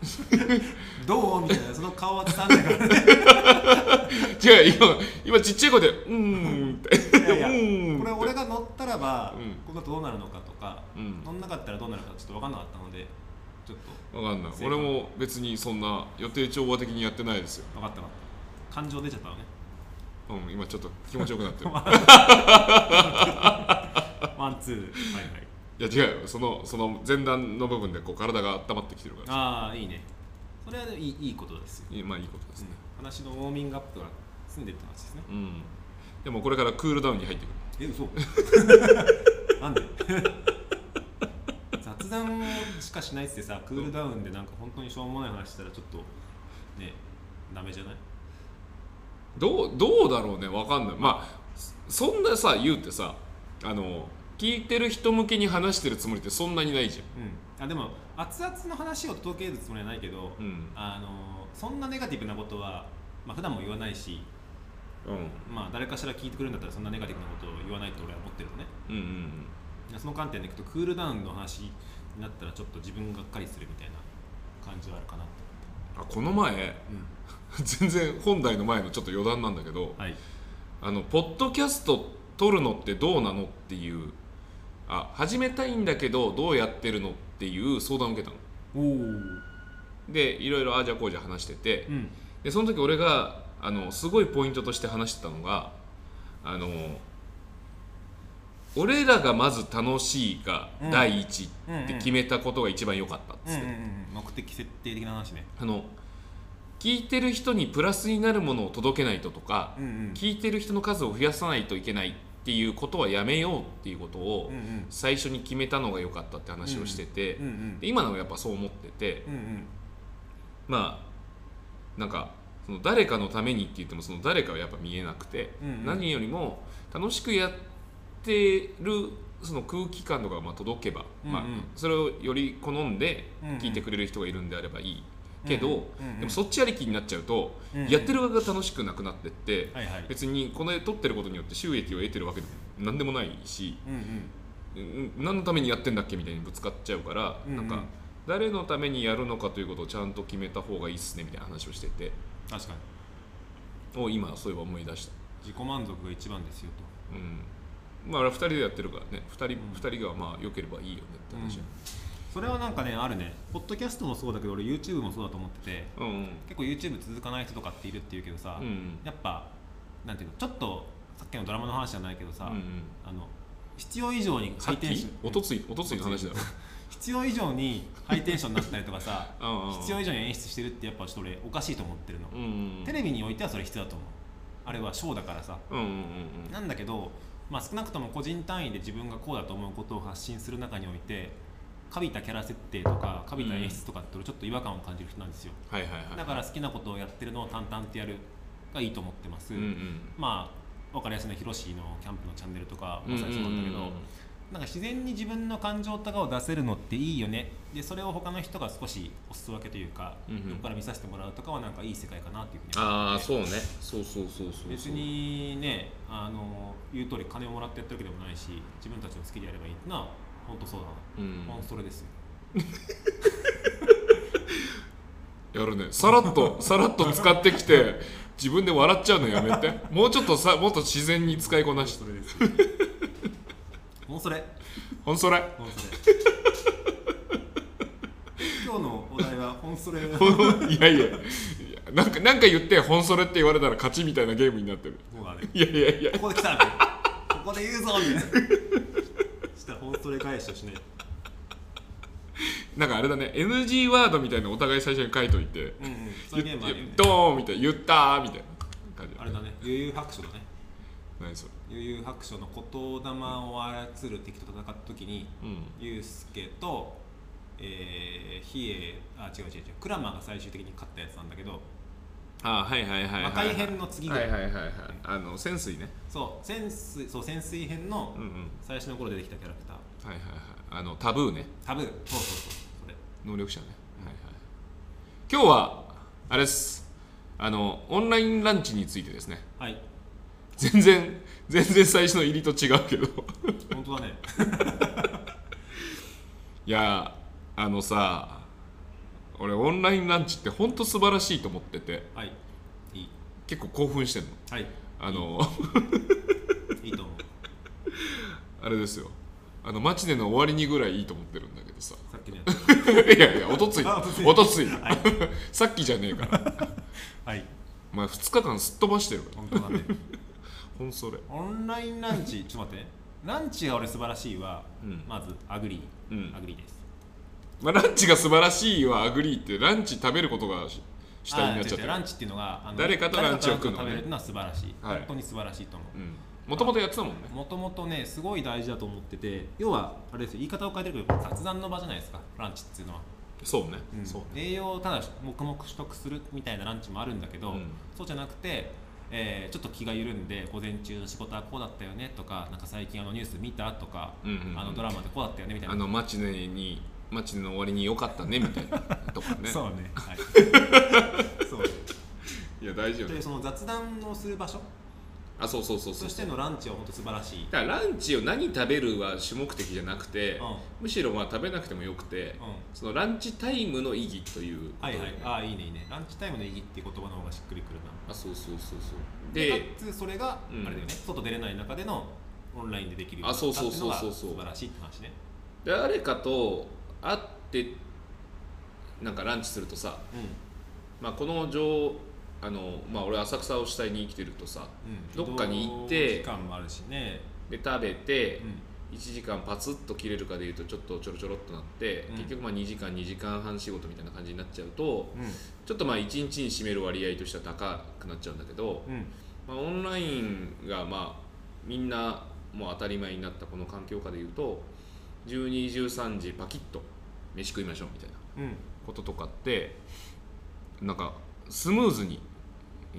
どうみたいなその顔は伝わんないからね。違う、今、今ちっちゃい声で、うーんって。いやいやこれ俺が乗ったらば、うん。ここがどうなるのかとか、うん。乗んなかったらどうなるかちょっと分かんなかったのでちょっとわかんない。俺も別にそんな予定調和的にやってないですよ。分かった分かった。感情出ちゃったのね。うん、今ちょっと気持ちよくなってる。ワンツー。はいはいいや違うよ。そのその前段の部分でこう体が温まってきてるから。ああいいね。それはいいいいことですよ、いいまあいいことですね。話のウォーミングアップが済んでって話ですね。うん、でもこれからクールダウンに入ってくる。え嘘。なんで？雑談しかしないっつってさクールダウンでなんか本当にしょうもない話したらちょっとねダメじゃない？どうどうだろうね。わかんない。まあそそんなさ言うてさあの聞いてる人向けに話してるつもりってそんなにないじうん。あでも熱々の話を届けるつもりはないけど、ゃんうん。あのそんなネガティブなことは、まあ普段も言わないし、うん。まあ、誰かしら聞いてくれるんだったらそんなネガティブなことを言わないと俺は思ってるのね。うんうんその観点でいくとクールダウンの話になったらちょっと自分がっかりするみたいな感じはあるかなとあこの前全然本題の前のちょっと余談なんだけどはい。あのポッドキャスト撮るのってどうなのっていうあ始めたいんだけどどうやってるのっていう相談を受けたの。でいろいろああじゃこうじゃ話してて。うん。でその時俺があのすごいポイントとして話してたのがあの俺らがまず楽しいがうん。第一って決めたことが一番良かったっつって、目的設定的な話ね。あの聞いてる人にプラスになるものを届けないととか、うんうん。聞いてる人の数を増やさないといけないっていうことはやめようっていうことを最初に決めたのが良かったって話をしてて、今のもやっぱそう思ってて、まあなんかその誰かのためにって言ってもその誰かはやっぱ見えなくて、何よりも楽しくやってるその空気感とかがまあ届けば、まあ、それをより好んで聞いてくれる人がいるんであればいいけど、うんうんうんうん。でもそっちありきになっちゃうと、うんうん。やってる側が楽しくなくなってって、はいはい。別にこの絵撮ってることによって収益を得てるわけでも何でもないし、うんうん。うん何のためにやってんだっけみたいにぶつかっちゃうから、うんうん。なんか誰のためにやるのかということをちゃんと決めた方がいいっすねみたいな話をしてて確かに。を今そういえば思い出した、自己満足が一番ですよと。うん、まあ俺は2人でやってるからね。2人,、二人がまあ良ければいいよねって話それはなんかねあるね。ポッドキャストもそうだけど俺 YouTube もそうだと思っててうんうん。結構 YouTube 続かない人とかっているっていうけどさ、うんやっぱなんていうのちょっとさっきのドラマの話じゃないけどさ、うんうん。あの必要以上にハイテンションおとついおとついの話だろ 必要以上にハイテンションになったりとかさうんうん必要以上に演出してるってやっぱちょっと俺おかしいと思ってるの、うんうんテレビにおいてはそれ必要だと思う。あれはショーだからさ。うんうんうんうん。なんだけど、まあ、少なくとも個人単位で自分がこうだと思うことを発信する中においてカビたキャラ設定とかカビた演出とかって俺ちょっと違和感を感じる人なんですよ。はいはいはいだから好きなことをやってるのを淡々とやるがいいと思ってます、うんうんまあ分かりやすいのはヒロシのキャンプのチャンネルとかまさにそうなん。だけど、うんうんうんなんか自然に自分の感情とかを出せるのっていいよね。でそれを他の人が少しお裾分けというか、うんうん。横から見させてもらうとかはなんかいい世界かなっていうふうにああうそうね。そうそうそうそう別にねあの言う通り金をもらってやってるわけでもないし自分たちの好きでやればいいってのは本当そうだな、うん本それですよ。やるね。さらっとさらっと使ってきて自分で笑っちゃうのやめて。もうちょっとさもっと自然に使いこなしてそれです本それ。ほんそれ。本それ。今日のお題は本それ。いやいや。いやなんかなんか言ってほんそれって言われたら勝ちみたいなゲームになってる。そうだねいやいやいや。ここで来たみたいなここで言うぞみたいなしたら本それ返しをしないなんかあれだね NG ワードみたいなのお互い最初に書いといてうんうんそういうゲームあるよねドーンみたいな言ったーみたいな感じあれだね悠々白書だね。何それ。悠々白書の言霊を操る敵と戦った時にうん。ユうスケとえー、比叡あ違う違う違うクラマが最終的に勝ったやつなんだけどあはいはいはいはい。魔界編の次ぐらい。はいはいはいはい。あの潜水ね。そう潜水そう潜水編のうんうん。最初の頃出てきたキャラクター。はいはいはい。あのタブーね。タブー。そうそうそう。それ。能力者ね、はいはい、今日はあれです。あのオンラインランチについてですね。はい。全然全然最初の入りと違うけど。本当だね。いやあのさ俺オンラインランチって本当素晴らしいと思ってて。はい。いい。結構興奮してんの。はい。あのいい。と思う。あれですよ。あのマチでの終わりにぐらいいいと思ってるんだけどさ。さっきのやつ いやいやおとつい。あおとつい。おとつい。はい。さっきじゃねえから。はい。お前2日間すっ飛ばしてるから。本当だね。ほんそれ。オンラインランチちょっと待って。ランチが俺素晴らしいは、うん。まず agree、うん。 agree ですまあ、ランチが素晴らしいは agree ってランチ食べることがし主体になっちゃってランチっていうのがあの誰かとランチを食うのね。食べれるのは素晴らしい、はい。本当に素晴らしいと思う。うん。もともとやってたもんね。もともとねすごい大事だと思ってて要はあれですよ言い方を変えてるけど雑談の場じゃないですかランチっていうのは、そうね、うん。そうね。栄養をただ黙々摂取するみたいなランチもあるんだけど、うん。そうじゃなくて、えーちょっと気が緩んで午前中の仕事はこうだったよねとかなんか最近あのニュース見たとか、うんうんうん。あのドラマでこうだったよねみたいな。あのマチネにマチネの終わりに良かったねみたいなとかね。そうね、はい、そう いや大事よねでその雑談をする場所？あそうそうそうそう。としてのランチは本当素晴らしい、だからランチを何食べるは主目的じゃなくて、うん。むしろまあ食べなくてもよくて、うん。そのランチタイムの意義というはいはい。ああいいねいいね。ランチタイムの意義っていう言葉の方がしっくりくるな。あそうそうそうそう。ででかつそれが、うん。あれだよね。外出れない中でのオンラインでできるよあそうそうそうそうになったっていう。素晴らしいって話ね。誰かと会ってなんかランチするとさ、まあ、この上あの、まあ、俺浅草を主体に生きてるとさうん、うん、どっかに行って時間もあるしね、で食べてうん、1時間パツッと切れるかでいうとちょっとちょろちょろっとなって、うん。結局まあ2時間2時間半仕事みたいな感じになっちゃうとうん。ちょっとまあ1日に占める割合としては高くなっちゃうんだけど、うん。まあ、オンラインがまあみんなもう当たり前になったこの環境下でいうと1213時パキッと飯食いましょうみたいなうん。こととかってなんかスムーズに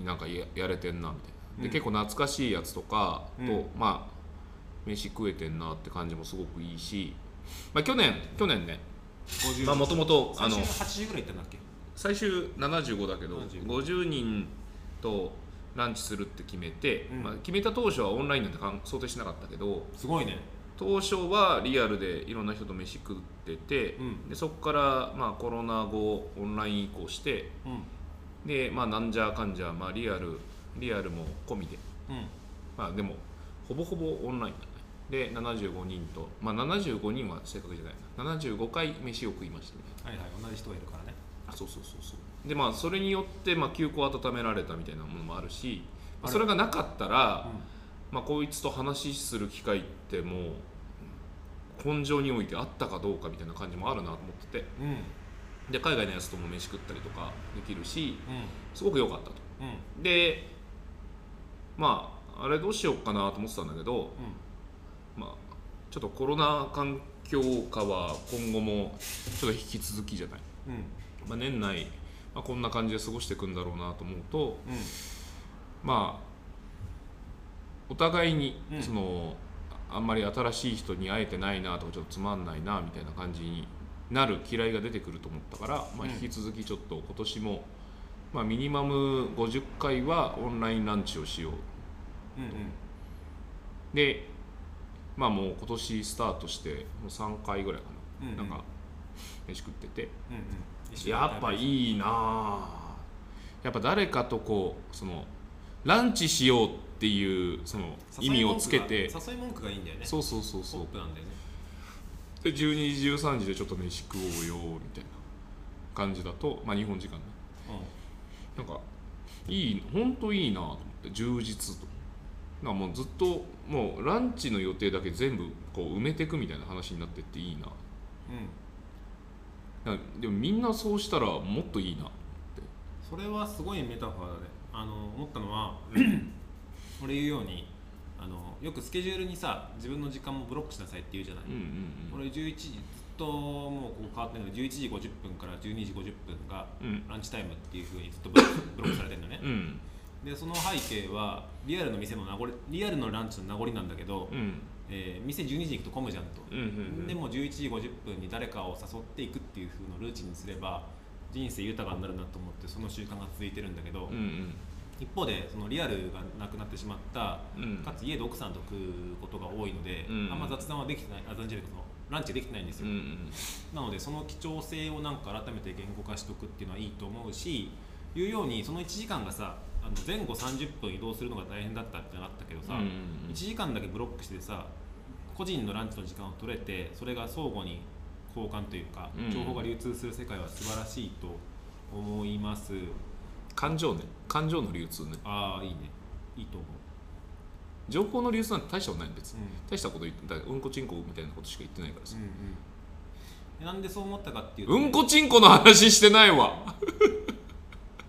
なんかややれてんなみたいな。で、うん。結構懐かしいやつとかと、うん。まあ飯食えてんなって感じもすごくいいし、まあ、去年去年ね50まあもともとあの最終80ぐらい行ったんだっけ？最終75だけど75 50人とランチするって決めて、うん。まあ、決めた当初はオンラインなんて想定しなかったけどすごいね当初はリアルでいろんな人と飯食ってて、うん。でそこからまあコロナ後オンライン移行してうん。でまあなんじゃかんじゃ、まあ、リアルリアルも込みで。うん。まあでもほぼほぼオンライン。だねで75人とまあ75人は正確じゃないな。75回飯を食いましたみたいなはいはい同じ人がいるからね。あそうそうそうそう。でまあそれによってまあ休校温められたみたいなものもあるし、まあ、それがなかったら、まあ、こいつと話する機会ってもう根性においてあったかどうかみたいな感じもあるなと思ってて。うん。うんで海外のやつとも飯食ったりとかできるしうすごく良かったと。んうん。でまああれどうしようかなと思ってたんだけど、うん。まあ、ちょっとコロナ環境下は今後もちょっと引き続きじゃない、うん。まあ、年内、まあ、こんな感じで過ごしていくんだろうなと思うとうん。まあお互いにうん。その、あんまり新しい人に会えてないなとかちょっとつまんないなみたいな感じになる嫌いが出てくると思ったから、まあ、うん引き続きちょっと今年も、まあ、ミニマム50回はオンラインランチをしよううんうん。でまあもう今年スタートしてもう3回ぐらいかな、うんうん。なんか飯食ってて。うんうん。やっぱいいいなあやっぱ誰かとこうそのランチしようっていうその意味をつけて。誘い文句がいいんだよね。そうそうそうそう。ポップなんだよね。で12時13時でちょっと飯食おうよみたいな感じだとまあ日本時間ね。なんかいい本当いいなと思って充実と。なもうずっともうランチの予定だけ全部こう埋めていくみたいな話になってっていいな。うん。でもみんなそうしたらもっといいなそれはすごいメタファーだね。あの思ったのは俺言うようにあのよくスケジュールにさ自分の時間もブロックしなさいって言うじゃない、うんうんうん。俺11時ずっともうこう変わってないけど11時50分から12時50分がうん。ランチタイムっていうふうにずっとブロック されてるのね。うん。でその背景はリアルの店の名残リアルのランチの名残なんだけど、うん。えー店12時に行くと混むじゃんと、うんうんうん。でも11時50分に誰かを誘っていくっていう風のルーチンにすれば人生豊かになるなと思ってその習慣が続いてるんだけど、うんうん一方でそのリアルがなくなってしまったうん。かつ家で奥さんと食うことが多いので、うん。あんま雑談はできてないあ雑談じゃないそのランチできてないんですよ、うんうんなのでその貴重性をなんか改めて言語化しておくっていうのはいいと思うしいうようにその1時間がさあの前後30分移動するのが大変だったってのがあったけどさ、うんうん1時間だけブロックしてさ個人のランチの時間を取れてそれが相互に交換というか、うん。情報が流通する世界は素晴らしいと思います感情ね。感情の流通ね。ああいいね。いいと思う、情報の流通なんて大したことない別に、うん。大したこと言ってうんこちんこみたいなことしか言ってないからさ、うんうん、なんでそう思ったかっていうと、うんこちんこの話してないわ。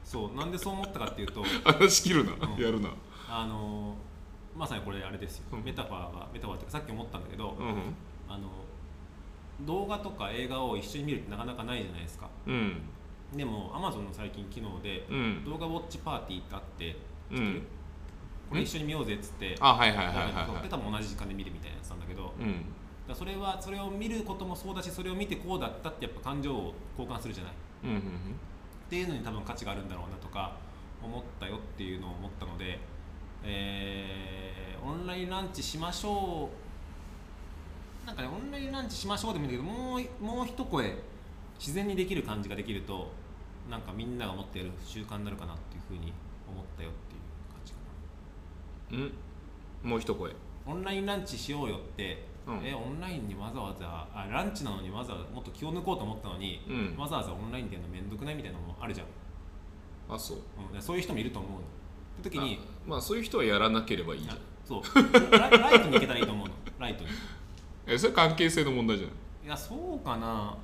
そうなんでそう思ったかっていうと話切るな、うん。やるな。あのーまさにこれあれですよ、うん。メタファーがメタファーっていうかさっき思ったんだけど、うん。あの動画とか映画を一緒に見るってなかなかないじゃないですか。うんでも Amazon の最近機能でうん。動画ウォッチパーティーってあってうん。これ一緒に見ようぜっつってあはいはいはいはいでは多分同じ時間で見るみたいなやつなんだけど、うん。らそれはそれを見ることもそうだしそれを見てこうだったってやっぱ感情を交換するじゃない？っうんうん。ていうのに多分価値があるんだろうなとか思ったよっていうのを思ったので、えーオンラインランチしましょう。なんかねオンラインランチしましょうでもいいんだけどもうもう一声自然にできる感じができるとなんかみんなが持っている習慣になるかなっていうふうに思ったよっていう感じかな。うん。もう一声。オンラインランチしようよって、うん。えオンラインにわざわざあランチなのにわざわざもっと気を抜こうと思ったのに、うん。わざわざオンラインでやるのめんどくないみたいなのもあるじゃん、あそう。うん、そういう人もいると思うの。って時にあまあそういう人はやらなければいいじゃん。あそう。ライライトに行けたらいいと思うの。ライトに。えそれ関係性の問題じゃない？いやそうかな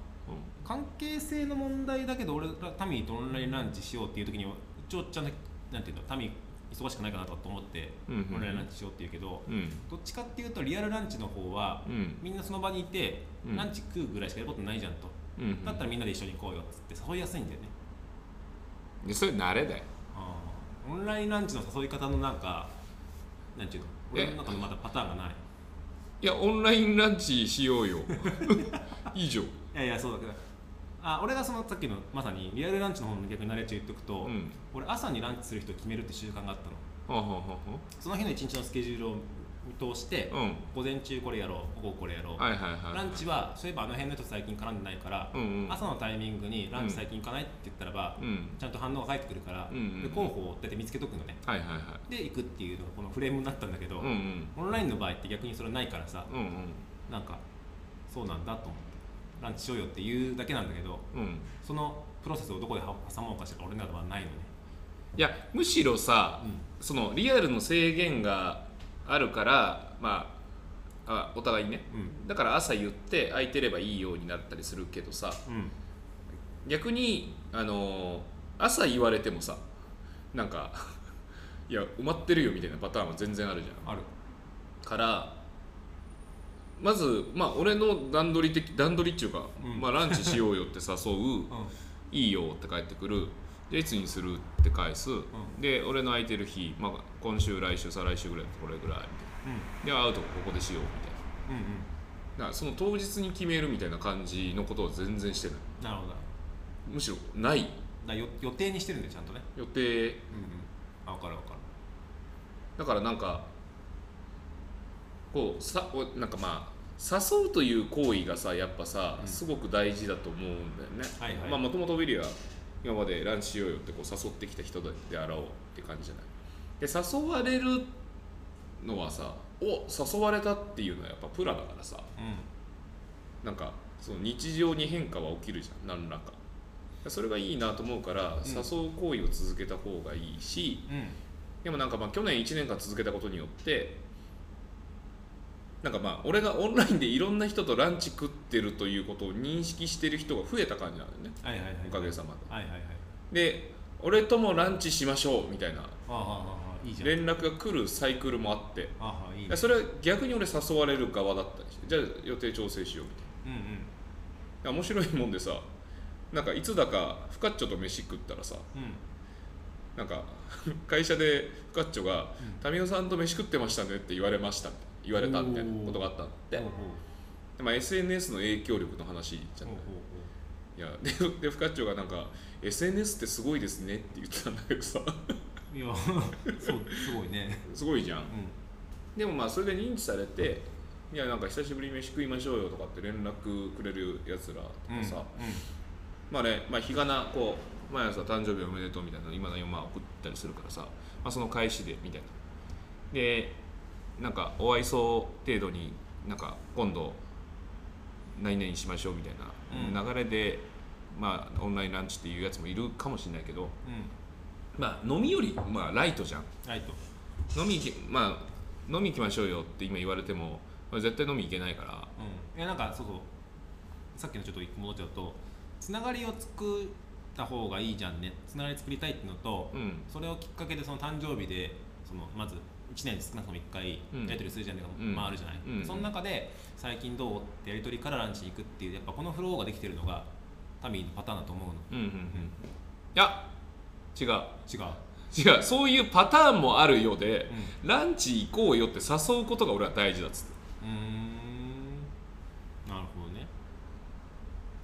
関係性の問題だけど俺らタミーとオンラインランチしようっていう時に一応ちゃんとなんていうのタミー忙しくないかなと思って、うんオンラインランチしようって言うけど、うん。どっちかっていうとリアルランチの方は、うん。みんなその場にいて、うん。ランチ食うぐらいしかやることないじゃんと、うんうん。だったらみんなで一緒に行こうよっつって誘いやすいんだよね。でそれ慣れだよ。オンラインランチの誘い方のなんかなんていうの？え？俺の中のまだパターンがない。いやオンラインランチしようよ。いいじゃんいやいやそうだけどあ俺がそのさっきのまさにリアルランチの方の逆に慣れちゃ言っとくと、うん。俺朝にランチする人を決めるって習慣があったの。はあはあはその日の一日のスケジュールを見通して、あはあ午前中これやろう午後これやろう、うんはいはいはい。ランチはそういえばあの辺の人最近絡んでないから、うんうん。朝のタイミングにランチ最近行かないって言ったらば、うん。ちゃんと反応が返ってくるから、うんうんうん。で候補を大体見つけとくのね。はいはいはい。で行くっていうのがこのフレームになったんだけど、うんうん。オンラインの場合って逆にそれないからさうんうん。なんかそうなんだと思ってランチしようよって言うだけなんだけどうん。そのプロセスをどこで挟もうかしら俺の中ではないのね、いやむしろさ、うん。そのリアルの制限があるからまああお互いにね。うん。だから朝言って空いてればいいようになったりするけどさ。うん。逆にあのー朝言われてもさなんかいや埋まってるよみたいなパターンは全然あるじゃん。ある。からまずまあ俺の段取り的段取りっていうか、うん。まあ、ランチしようよって誘ううん。いいよって帰ってくる。でいつにするって返す、ん。で俺の空いてる日、まあ、今週来週再来週ぐらいこれぐらいみたいな。で会うとこここでしようみたいな。うんうん。うんだからその当日に決めるみたいな感じのことを全然してない。なるほど。むしろない。らよ予定にしてるんでちゃんとね。予定。うんうん。あ分かる分かる。だからなんかこうさおなんかまあ誘うという行為がさやっぱさ、うん。すごく大事だと思うんだよね、はいはい。まあもともとウィリーは今までランチしようよってこう誘ってきた人であろうって感じじゃない？で誘われるのはさお誘われたっていうのはやっぱプラだからさ。うなんかその日常に変化は起きるじゃん何らか。それがいいなと思うから、ん。誘う行為を続けた方がいいしんうん。でもなんかまあ去年1年間続けたことによってなんかまあ俺がオンラインでいろんな人とランチ食ってるということを認識してる人が増えた感じなんだよね。はいはいはいおかげさまはいはいはい。でで俺ともランチしましょうみたいな。連絡が来るサイクルもあって。いいいねそれは逆に俺誘われる側だったりしてじゃあ予定調整しようみたいうんうん。な面白いもんでさなんかいつだかフカッチョと飯食ったらさうん。なんか会社でフカッチョがうん「民生さんと飯食ってましたね」って言われました言われたみたいなことがあったんで。ほうほう。まあ、SNS の影響力の話じゃない。いやででフカッチョがなんか「SNS ってすごいですね」って言ってたんだけどさ。いやそうすごいね。すごいじゃん。うでもまあそれで認知されて「いやなんか久しぶりに飯食いましょうよ」とかって連絡くれるやつらとんかさ、うまあね、まあ、日がなこう毎朝誕生日おめでとうみたいなの今のまあ送ったりするからさ、まあ、その返しでみたいな。でなんかお愛想程度になんか今度何々しましょうみたいな流れで、まあオンラインランチっていうやつもいるかもしれないけどんうん。まあ飲みよりまあライトじゃん。ライト。飲みまあ飲み行きましょうよって今言われてもまあ絶対飲み行けないから。うん。いやなんかそうそう。さっきのちょっと戻っちゃうとつながりを作った方がいいじゃんね。つながり作りたいっていうのと、うん。それをきっかけでその誕生日でそのまず1年に少なくとも1回うん。やり取りするじゃんねが、うん。まああるじゃない、うん。その中で最近どうってやり取りからランチに行くっていうやっぱこのフローができてるのがタミーのパターンだと思うの。うんうんうん。いや違う。違う、違う。そういうパターンもあるようで、うランチ行こうよって誘うことが俺は大事だっつって。うーん。なるほどね。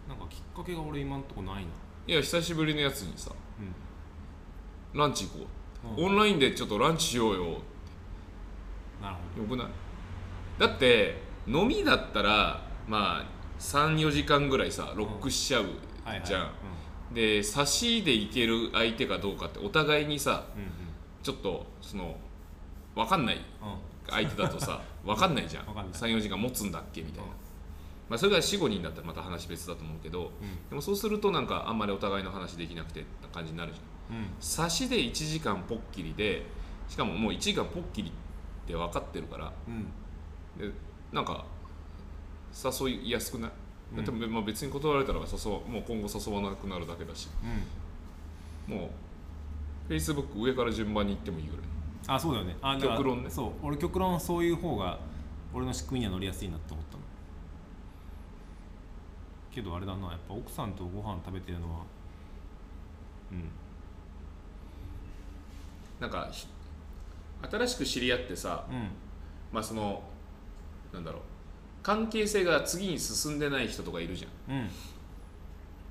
なんかきっかけが俺今んとこないな、いや久しぶりのやつにさうランチ行こう、ん。オンラインでちょっとランチしようよなるほよくない？だって飲みだったらまあ34時間ぐらいさロックしちゃうどはいはい。じゃん、で差しで行ける相手かどうかってお互いにさうんうん。ちょっとその分かんないうん。うん相手だとさ 分かんないじゃん。わかんない。34時間持つんだっけみたいな、うん。まあ、それが45人だったらまた話別だと思うけどでもそうするとなんかあんまりお互いの話できなくてって感じになるじゃん。うん。差しで1時間ポッキリでしかももう1時間ポッキリって分かってるから。うん。でなんか誘いやすくない、うん。でもまあ別に断られたら誘わもう今後誘わなくなるだけだし。うん。もう Facebook 上から順番に行ってもいいぐらい。あそうだよね。あ極論ね。そう。俺極論そういう方が俺の仕組みには乗りやすいなと思ったの。けどあれだな。やっぱ奥さんとご飯食べてるのはうん。なんかひ新しく知り合ってさうん。まあそのなんだろう関係性が次に進んでない人とかいるじゃん。うん。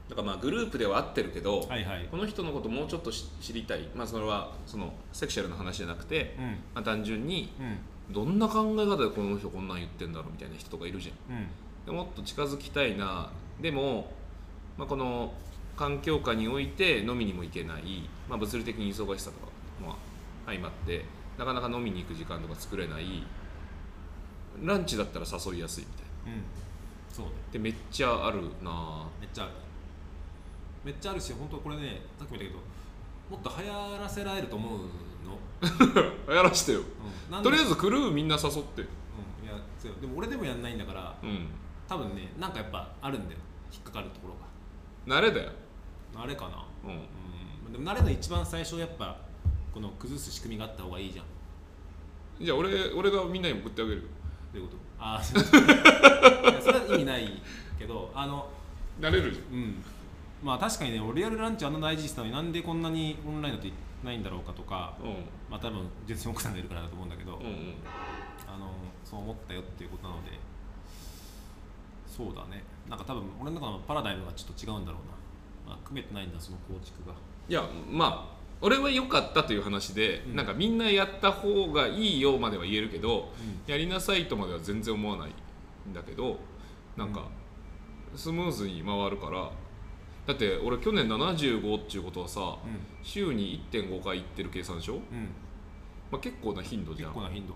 だからまあグループでは合ってるけど、はいはい。この人のこともうちょっとし知りたい。まあそれはそのセクシャルな話じゃなくて、うん。まあ、単純にうん。どんな考え方でこの人こんなん言ってんだろうみたいな人とかいるじゃん。でもっと近づきたいな。でも、まあ、この環境下において飲みにも行けない、まあ、物理的に忙しさとかも相まってなかなか飲みに行く時間とか作れない。ランチだったら誘いやすいみたいな。うん。そうね。でめっちゃあるなめっちゃある。めっちゃあるし本当これねさっきも言ったけどもっと流行らせられると思うの、やらしてよ。うん、とりあえずクルーみんな誘って。うん、いやそうでも俺でもやんないんだからうん。多分ねなんかやっぱあるんだよ。引っかかるところ慣れだよ、があれかな。うん、うん。でも慣れの一番最初やっぱこの崩す仕組みがあった方がいいじゃん。じゃあ俺俺がみんなに送ってあげるよ。どういうこと？ああ それは意味ないけどあの慣れるじうん。まあ確かにね俺リアルランチあんな大事にしたのになんでこんなにオンラインだとないんだろうかとかゃんうん。まあ多分純粋に奥さんがいるからだと思うんだけど、うんうん。あのそう思ったよっていうことなのでそうだね。なんか多分俺の中のパラダイムがちょっと違うんだろうな、まあ、組めてないんだその構築が。いやまあ俺は良かったという話で、うん。なんかみんなやった方がいいよまでは言えるけど、うやりなさいとまでは全然思わないんだけどなんかスムーズに回るからだって俺去年75っていうことはさう週に1.5回行ってる計算でしょ、んうん。まあ、結構な頻度じゃん。結構な頻度。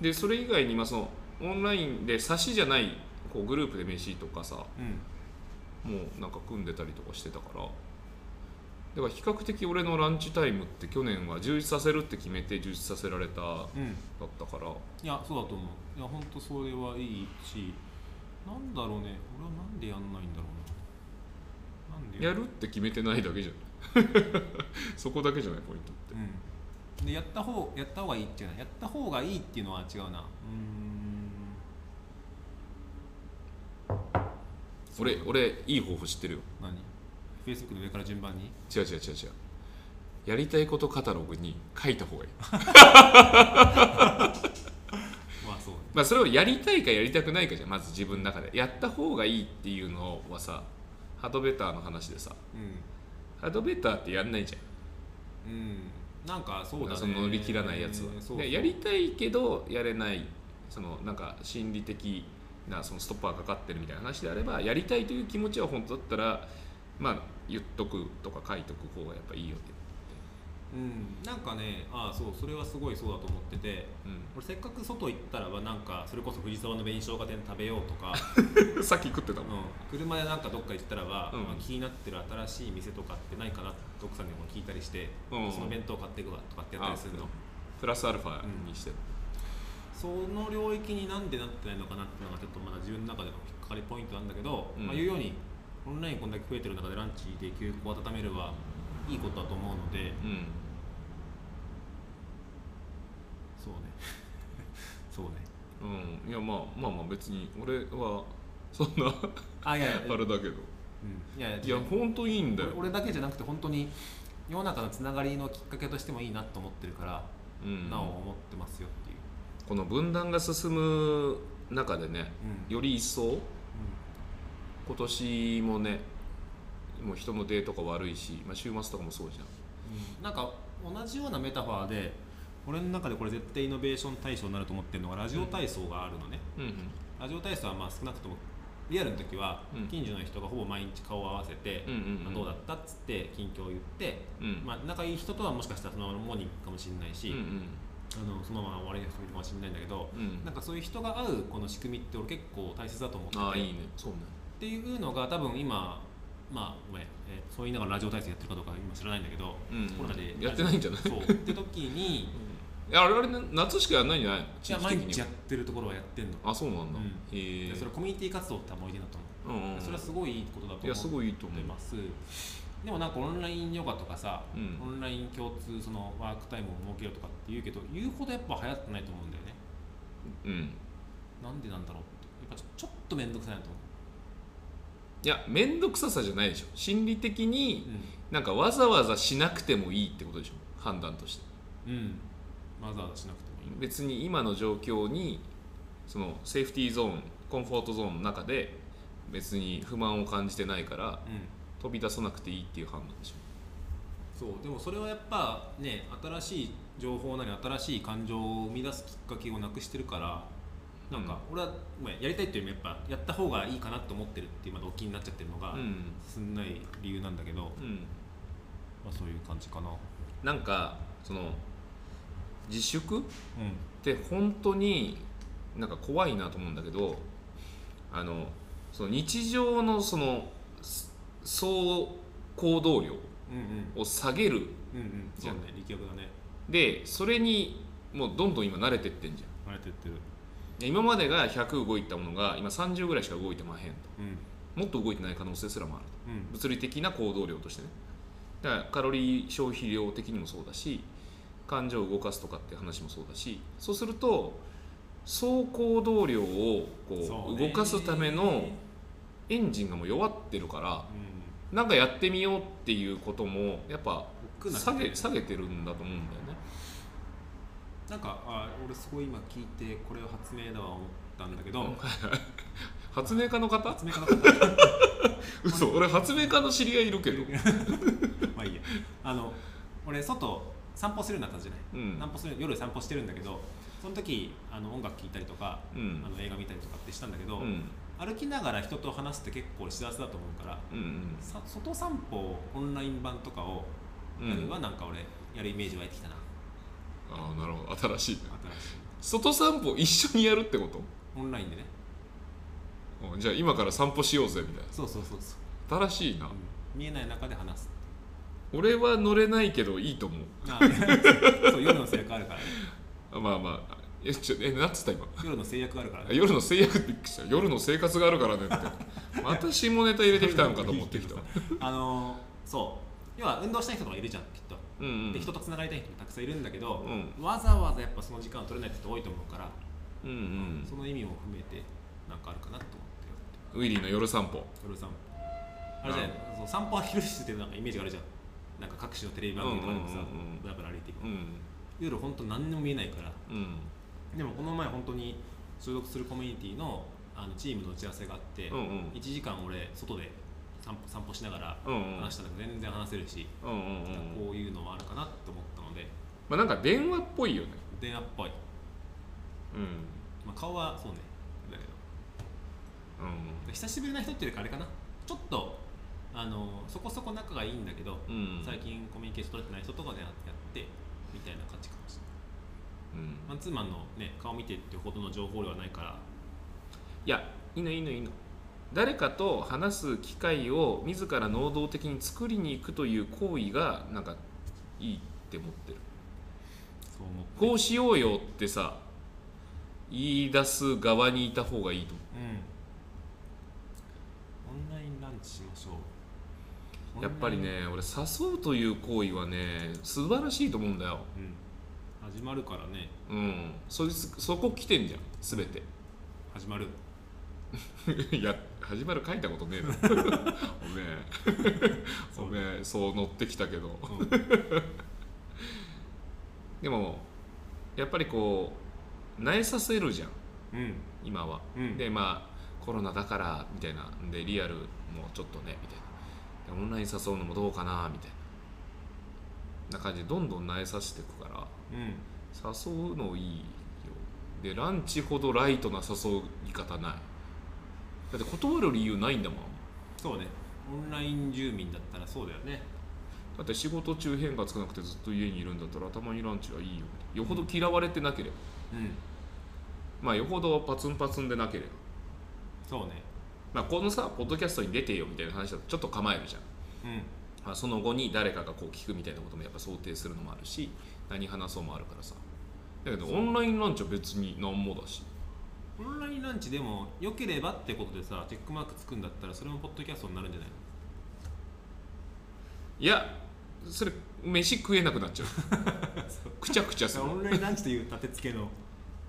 でそれ以外にまあそのオンラインで差しじゃないこうグループで飯とかさうん。もうなんか組んでたりとかしてたからだから比較的俺のランチタイムって去年は充実させるって決めて充実させられただうん。ったから。いやそうだと思う。いや本当それはいいしなんだろうね。俺はなんでやんないんだろうな。なんでやるって決めてないだけじゃん。そこだけじゃないポイントって。うん。でやった方やった方がいいっていうのはやった方がいいっていうのは違うな。うーん。俺俺いい方法知ってるよ。何？Facebook の上から順番に？違う違う違う違う。やりたいことカタログに書いた方がいい。まあそうね。まあそれをやりたいかやりたくないかじゃん。まず自分の中で。やった方がいいっていうのはさハードベターの話でさ。うハードベターってやんないじゃんん。うん。なんかそうだね。その乗り切らないやつは、そうそう。でやりたいけどやれないそのなんか心理的なそのストッパーがかかってるみたいな話であればやりたいという気持ちは本当だったらまあ言っとくとか書いとく方がやっぱいいよね。うん。なんかねああそうそれはすごいそうだと思っててうん。俺せっかく外行ったらばなんかそれこそ藤沢の紅生姜店食べようとか、さっき食ってたもん、うん、車でなんかどっか行ったらば、うん。まあ気になってる新しい店とかってないかなって奥さんにも聞いたりして、うん。その弁当買っていくわとかってやったりするの。プラスアルファにして、その領域になんでなってないのかなっていうのがちょっとまだ自分の中での引っかかりポイントなんだけど、うん。まあ、いうようにオンラインこんだけ増えてる中でランチで休校を温めればいいことだと思うのでうん。そうね。そうね。うん。いやまあまあまあ別に俺はそんなあいや あれだけど。うん。いやいやいや本当いいんだよ。俺俺だけじゃなくて本当に世の中のつながりのきっかけとしてもいいなと思ってるから、うん。なお思ってますよっていう、この分断が進む中でねうん。より一層今年もねもう人のデートが悪いし、まあ、週末とかもそうじゃん。うん。なんか同じようなメタファーで俺の中でこれ絶対イノベーション対象になると思ってるのがラジオ体操があるのね、うんうん。ラジオ体操はまあ少なくともリアルの時はうん。近所の人がほぼ毎日顔を合わせて、うんうんどうだったっつって近況を言って、うん。まあ、仲いい人とはもしかしたらそのままモーニングかもしれないし、うんうん。あのそのまま終わりの人もいるかもしれないんだけど、うん。なんかそういう人が会うこの仕組みって俺結構大切だと思ってて。ああいいね。そうねっていうのが多分今まあごめん、えーそう言いながらラジオ体操やってるかどうか今知らないんだけど、うん。うんコロナでやってないんじゃない？そう。って時に いやあれあれね夏しかやんないんじゃない？のいや毎日やってるところはやってんの、あそうなんだ、うん。へえでそれコミュニティ活動って思い出だと思う、うんうんそれはすごいいいことだといやすごいいいと思う。てますでもなんかオンラインヨガとかさ、うん。オンライン共通そのワークタイムを設けようとかって言うけど言うほどやっぱ流行ってないと思うんだよね。うん。なんでなんだろうって。やっぱちょちょっと面倒くさいなと思いや面倒くささじゃないでしょ。心理的にうなんかわざわざしなくてもいいってことでしょ。判断として。うん、うん、わざわざしなくてもいい。別に今の状況にそのセーフティーゾーンコンフォートゾーンの中で別に不満を感じてないからうん。飛び出さなくていいっていう判断でしょ。そう。でもそれはやっぱね新しい情報なり新しい感情を生み出すきっかけをなくしてるからなんか俺は、ごめんやりたいっていうよりもやっぱやった方がいいかなと思ってるっていうまだお気になっちゃってるのがうん。進んない理由なんだけど、うん。まあ、そういう感じかな。なんかその自粛っうん。て本当になんか怖いなと思うんだけどあのその日常のそのす総行動量うんうん。を下げる。うんうん。そうね力学だね。でそれにもうどんどん今慣れてってんじゃん。慣れてってる。で今までが100動いたものが今30ぐらいしか動いてまへんと。うん。もっと動いてない可能性すらもあるうん。物理的な行動量としてね。だからカロリー消費量的にもそうだし感情を動かすとかって話もそうだしそうすると総行動量をこそう動かすためのエンジンがもう弱ってるからうん。なんかやってみようっていうこともやっぱ下げ下げてるんだと思うんだよねなんかあ俺すごい今聞いてこれを発明だわ思ったんだけど、発明家の方？発明家の方。嘘俺発明家の知り合いいるけど。まあいいや。あの俺外散歩するようになったじゃない、うん。散歩する夜散歩してるんだけどその時あの音楽聴いたりとか、うん。あの映画見たりとかってしたんだけど、うん。歩きながら人と話すって結構幸せだと思うからうんうんさ外散歩オンライン版とかをやるはなんか俺やるイメージ湧いてきたな、ああなるほど。新しい。ね外散歩一緒にやるってこと？オンラインでね。うんじゃあ今から散歩しようぜみたいそうそうそうそう、な新しいな。うん。見えない中で話す俺は乗れないけどいいと思う。あそう夜の制約あるからね。あまあまあ。えちょえなんつった今。夜の制約あるからあね夜の制約ってびっくりした。夜の生活があるからねって。また下ネタ入れてきたのかと思ってきた あのーそう。要は運動したい人とかいるじゃんきっとうんうん。で人とつながりたい人もたくさんいるんだけど、うわざわざやっぱその時間を取れない人多いと思うから、うんうん。その意味も含めてなんかあるかなと思ってウィリーの夜散歩。夜散歩。あれじゃないそう散歩は昼してるなんかイメージがあるじゃん。なんか各種のテレビ番組とかでもさうんうんうんうん。ブラブラ歩いていくうん。夜本当何にも見えないから。うん。でもこの前本当に所属するコミュニティのあのチームの打ち合わせがあって、うんうん。1時間俺外で散歩散歩しながら話したんだけど全然話せるし、うんうんうん。こういうのもあるかなって思ったので。まあなんか電話っぽいよね。電話っぽい、うん。まあ、顔はそうね。だけど。うん。久しぶりな人っていうかあれかな。ちょっとあのそこそこ仲がいいんだけど、うん。最近コミュニケーション取れてない人とかでやってみたいな感じかもしれない。うん。マンツーマンの、ね、顔見てってほどの情報量はないから。いやいいのいいのいいの誰かと話す機会を自ら能動的に作りに行くという行為がなんかいいって思ってる。こうしようよってさ言い出す側にいた方がいいと思う。ん。オンラインランチしましょう。うやっぱりね俺誘うという行為はね素晴らしいと思うんだよ。うん。始まるからね。うん。そそこ来てんじゃん全て。始まるい や始まる書いたことねえな。おめえ。おめえそう乗ってきたけど。でもやっぱりこう慣れさせるじゃん。うん。今は、うん。でまあコロナだからみたいな。んでリアルもちょっとねみたいな。でオンライン誘うのもどうかなみたいな。な感じでどんどん慣れさせていくからうん。誘うのいいよ。でランチほどライトな誘い方ないだって断る理由ないんだもん。そうね。オンライン住民だったらそうだよね。だって仕事中変化つかなくてずっと家にいるんだったらたまにランチはいいよよほど嫌われてなければ。うん。まあよほどパツンパツンでなければ。そうね。まあこのさポッドキャストに出てよみたいな話だとちょっと構えるじゃん。うん。まあ、その後に誰かがこう聞くみたいなこともやっぱ想定するのもあるし何話そうもあるからさ。だけどオンラインランチは別に何もだしオンラインランチでも良ければってことでさチェックマークつくんだったらそれもポッドキャストになるんじゃないの？いやそれ飯食えなくなっちゃ う。くちゃくちゃする。オンラインランチという立て付けの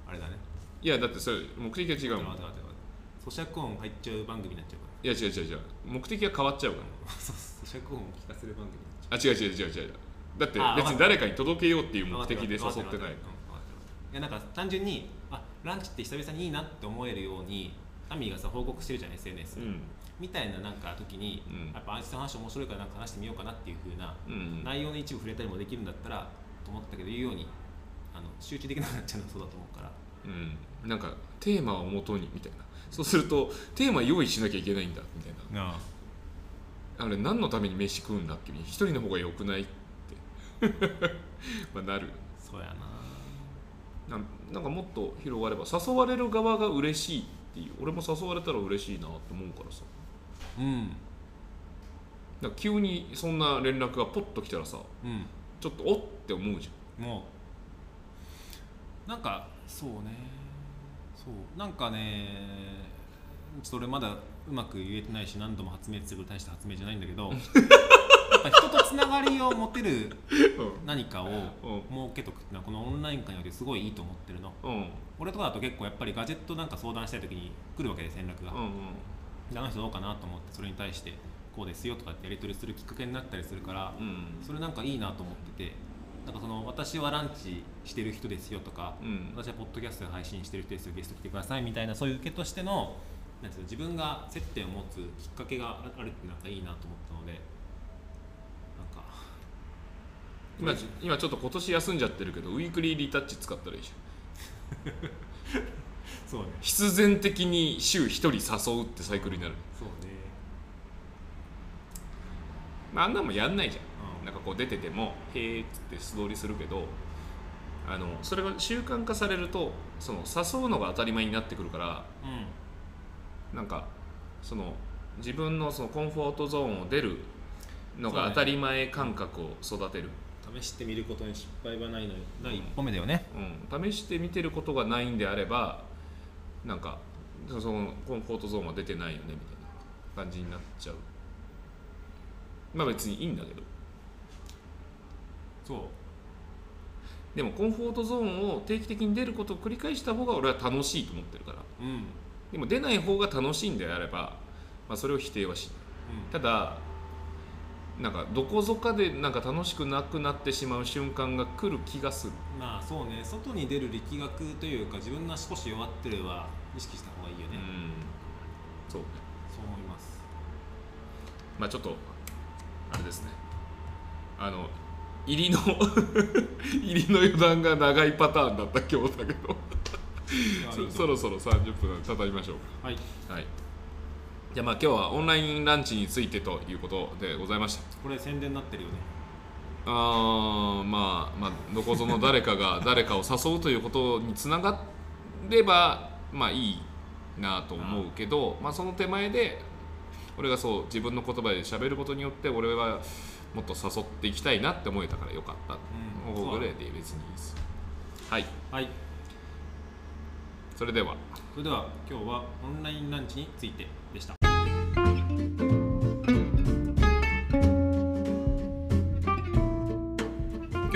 あれだね。いやだってそれ目的が違うもん。咀嚼音入っちゃう番組になっちゃうかいや違う違う違う。目的が変わっちゃうから。ら そう咀嚼音を聞かせる番組になっちゃあ違う違う違う違う。だってあ別に誰かに届けようっていうう目的で誘ってない。いやなんか単純にあランチって久々にいいなって思えるようにタミーがさ報告してるじゃん SNS、うん。みたいななんか時に、うん。やっぱあいつの話面白いからなんか話してみようかなっていう風なうん内容の一部触れたりもできるんだったらと思ったけど言うようにあの集中できなくなっちゃうのはそうだと思うから。うん。なんかテーマをもとにみたいな。そうするとテーマ用意しなきゃいけないんだみたいな。あ。あれ何のために飯食うんだっけ？一人の方が良くないって。まあなる。そうやななんなんかもっと広がれば誘われる側が嬉しいっていう俺も誘われたら嬉しいなと思うからさ。うん。だから急にそんな連絡がポッと来たらさうん。ちょっとおって思うじもう。なんかそうね。そう。なんかねちょっと俺まだうまく言えてないし何度も発明する大した発明じゃないんだけど 人とつながりを持てる何かをうん。設けとくっていうのはこのオンライン化においてすごいいいと思ってるの。うん。うん俺とかだと結構やっぱりガジェットなんか相談したい時に来るわけです連絡が、うんうん。であの人どうかなと思ってそれに対してこうですよとかってやり取りするきっかけになったりするから、うんそれなんかいいなと思っててなんかその私はランチしてる人ですよとか、うん。私はポッドキャストで配信してる人ですよゲスト来てくださいみたいなそういう受けとしてのなん自分が接点を持つきっかけがあるってなんかいいなと思ったのでなんか今今ちょっと今年休んじゃってるけどウィークリーリタッチ使ったらいいじゃん。そうね。必然的に週1人誘うってサイクルになる、そうね。まあ、あんなもんやんないじゃうん。んなんかこう出てても「へえ」っつって素通りするけどあのそれが習慣化されるとその誘うのが当たり前になってくるからうん。なんかその自分のそのコンフォートゾーンを出るのが当たり前感覚を育てる試してみることに失敗はないの第一歩目だよね。うん、試してみてることがないんであればなんかそのコンフォートゾーンは出てないよねみたいな感じになっちゃう。まあ別にいいんだけど。そそう。でもコンフォートゾーンを定期的に出ることを繰り返した方が俺は楽しいと思ってるから。うん。でも出ない方が楽しいんであれば、まあ、それを否定はしない。ただなんかどこぞかでなんか楽しくなくなってしまう瞬間が来る気がする。うんまあそうね。外に出る力学というか自分が少し弱ってるは意識した方がいいよね、うん。そう。ねそう思います。まあちょっとあれですね。あの入りの 入りの余談が長いパターンだった今日だけど。そそろそろ30分経りましょうはい。かはいじゃあまあ今日はオンラインランチについてということでございました。これ宣伝になってるよね。あーまあまあどこぞの誰かが誰かを誘うということにつながればまあいいなと思うけど、まあ、その手前で俺がそう自分の言葉で喋ることによって俺はもっと誘っていきたいなって思えたからよかった。うん。ぐらいで別にいいです。はい。はい。それでは。それでは今日はオンラインランチについて